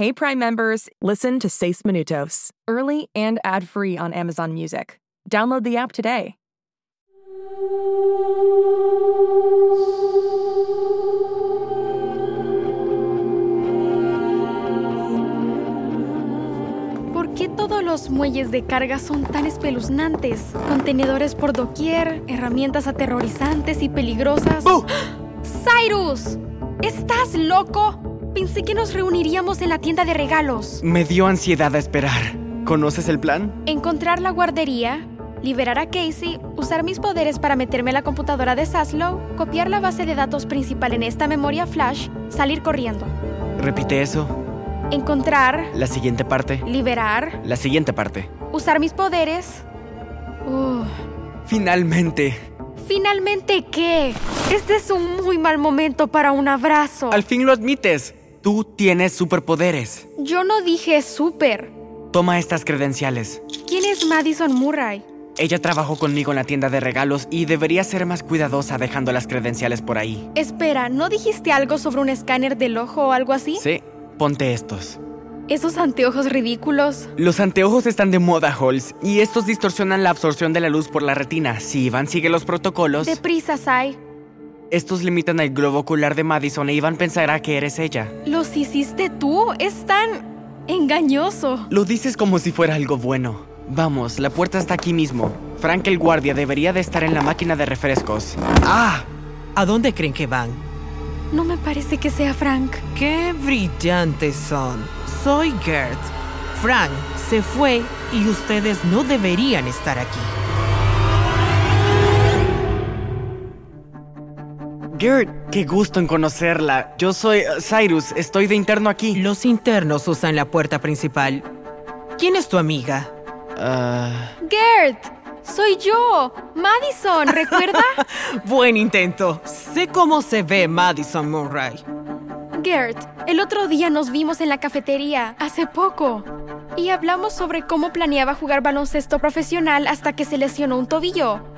Hey Prime members, listen to Seis Minutos, early and ad-free on Amazon Music. Download the app today. ¿Por qué todos los muelles de carga son tan espeluznantes? Contenedores por doquier, herramientas aterrorizantes y peligrosas. ¡Oh! ¡Cyrus! ¿Estás loco? Pensé que nos reuniríamos en la tienda de regalos. Me dio ansiedad a esperar. ¿Conoces el plan? Encontrar la guardería, liberar a Casey, usar mis poderes para meterme en la computadora de Saslow, copiar la base de datos principal en esta memoria flash, salir corriendo. Repite eso. Encontrar, La siguiente parte. liberar, La siguiente parte. usar mis poderes. Uh, Finalmente. ¿Finalmente qué? Este es un muy mal momento para un abrazo. Al fin lo admites. Tú tienes superpoderes. Yo no dije súper. Toma estas credenciales. ¿Quién es Madison Murray? Ella trabajó conmigo en la tienda de regalos y debería ser más cuidadosa dejando las credenciales por ahí. Espera, ¿no dijiste algo sobre un escáner del ojo o algo así? Sí, ponte estos. Esos anteojos ridículos. Los anteojos están de moda, Halls, y estos distorsionan la absorción de la luz por la retina. Si Iván sigue los protocolos, Deprisa, Sai. Estos limitan el globo ocular de Madison e Iván pensará que eres ella. ¿Los hiciste tú? Es tan engañoso. Lo dices como si fuera algo bueno. Vamos, la puerta está aquí mismo. Frank el guardia debería de estar en la máquina de refrescos. ¡Ah! ¿A dónde creen que van? No me parece que sea Frank. ¡Qué brillantes son! Soy Gert. Frank se fue y ustedes no deberían estar aquí. Gert, qué gusto en conocerla. Yo soy uh, Cyrus, estoy de interno aquí. Los internos usan la puerta principal. ¿Quién es tu amiga? Ah, Gert, soy yo. Madison, ¿recuerda? Buen intento. Sé cómo se ve Madison Murray. Gert, el otro día nos vimos en la cafetería, hace poco. Y hablamos sobre cómo planeaba jugar baloncesto profesional hasta que se lesionó un tobillo.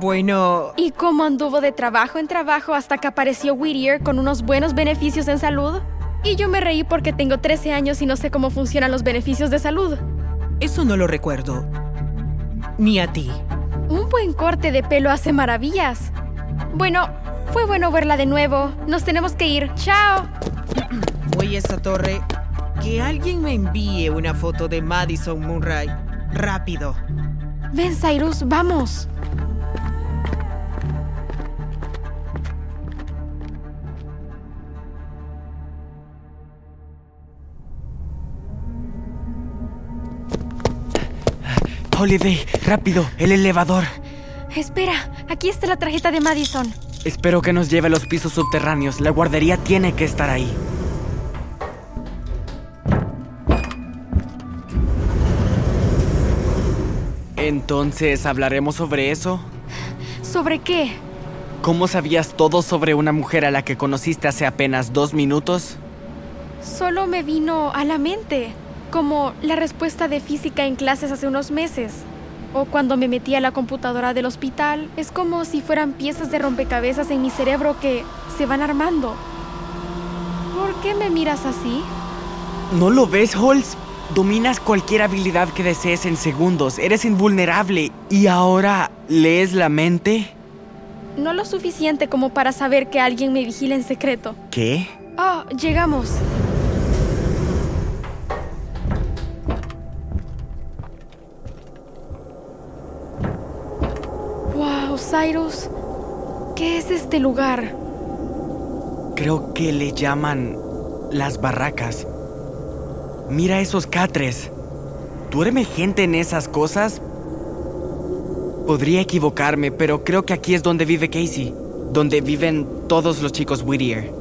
Bueno, Y cómo anduvo de trabajo en trabajo hasta que apareció Whittier con unos buenos beneficios en salud. Y yo me reí porque tengo 13 años y no sé cómo funcionan los beneficios de salud. eso no lo recuerdo. Ni a ti. Un buen corte de pelo hace maravillas. Bueno, fue bueno verla de nuevo. Nos tenemos que ir. Chao. Voy a esa torre. Que alguien me envíe una foto de Madison Murray. Rápido. Ven, Cyrus, vamos. Holiday, rápido, el elevador. Espera, aquí está la tarjeta de Madison. Espero que nos lleve a los pisos subterráneos. La guardería tiene que estar ahí. Entonces, ¿hablaremos sobre eso? ¿Sobre qué? ¿Cómo sabías todo sobre una mujer a la que conociste hace apenas dos minutos? Solo me vino a la mente, como la respuesta de física en clases hace unos meses. O cuando me metí a la computadora del hospital, es como si fueran piezas de rompecabezas en mi cerebro que se van armando. ¿Por qué me miras así? ¿No lo ves, Holz? Dominas cualquier habilidad que desees en segundos. Eres invulnerable. ¿Y ahora lees la mente? No lo suficiente como para saber que alguien me vigila en secreto. ¿Qué? Oh, llegamos. Cyrus. ¿Qué es este lugar? Creo que le llaman las barracas. Mira esos catres. ¿Duerme gente en esas cosas? Podría equivocarme, pero creo que aquí es donde vive Casey. Donde viven todos los chicos Whittier.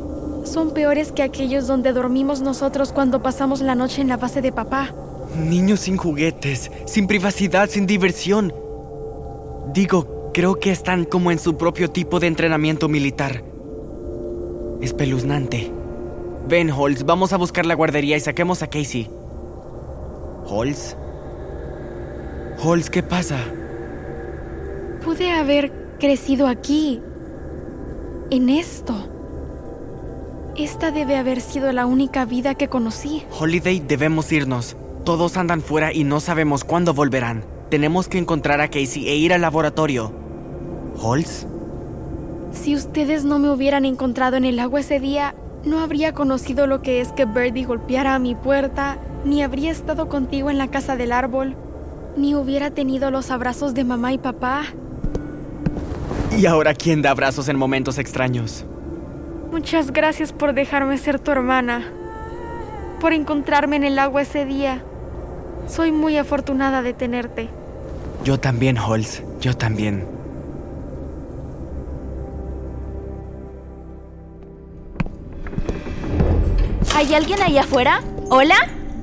Son peores que aquellos donde dormimos nosotros cuando pasamos la noche en la base de papá. Niños sin juguetes, sin privacidad, sin diversión. Digo, creo que están como en su propio tipo de entrenamiento militar. Espeluznante. Ven, Holz, vamos a buscar la guardería y saquemos a Casey. ¿Holz? Holz, ¿qué pasa? Pude haber crecido aquí. En esto. Esta debe haber sido la única vida que conocí. Holiday, debemos irnos. Todos andan fuera y no sabemos cuándo volverán. Tenemos que encontrar a Casey e ir al laboratorio. ¿Holz? Si ustedes no me hubieran encontrado en el agua ese día, no habría conocido lo que es que Birdie golpeara a mi puerta, ni habría estado contigo en la casa del árbol, ni hubiera tenido los abrazos de mamá y papá. ¿Y ahora quién da abrazos en momentos extraños? Muchas gracias por dejarme ser tu hermana, por encontrarme en el agua ese día. Soy muy afortunada de tenerte. Yo también, Holz, yo también. ¿Hay alguien ahí afuera? ¿Hola?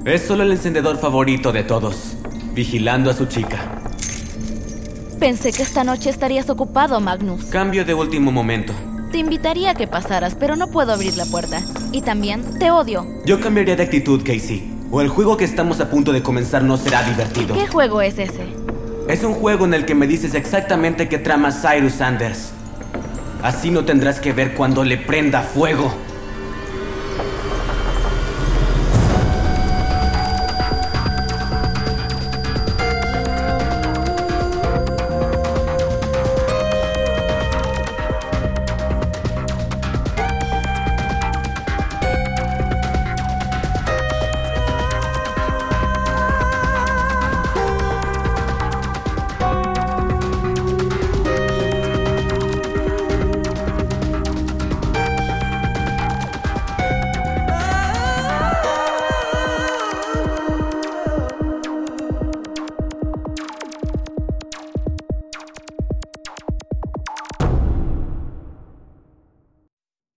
Es solo el encendedor favorito de todos, vigilando a su chica. Pensé que esta noche estarías ocupado, Magnus. Cambio de último momento. Te invitaría a que pasaras, pero no puedo abrir la puerta. Y también te odio. Yo cambiaría de actitud, Casey. O el juego que estamos a punto de comenzar no será divertido. ¿Qué juego es ese? Es un juego en el que me dices exactamente qué trama Cyrus Sanders. Así no tendrás que ver cuando le prenda fuego.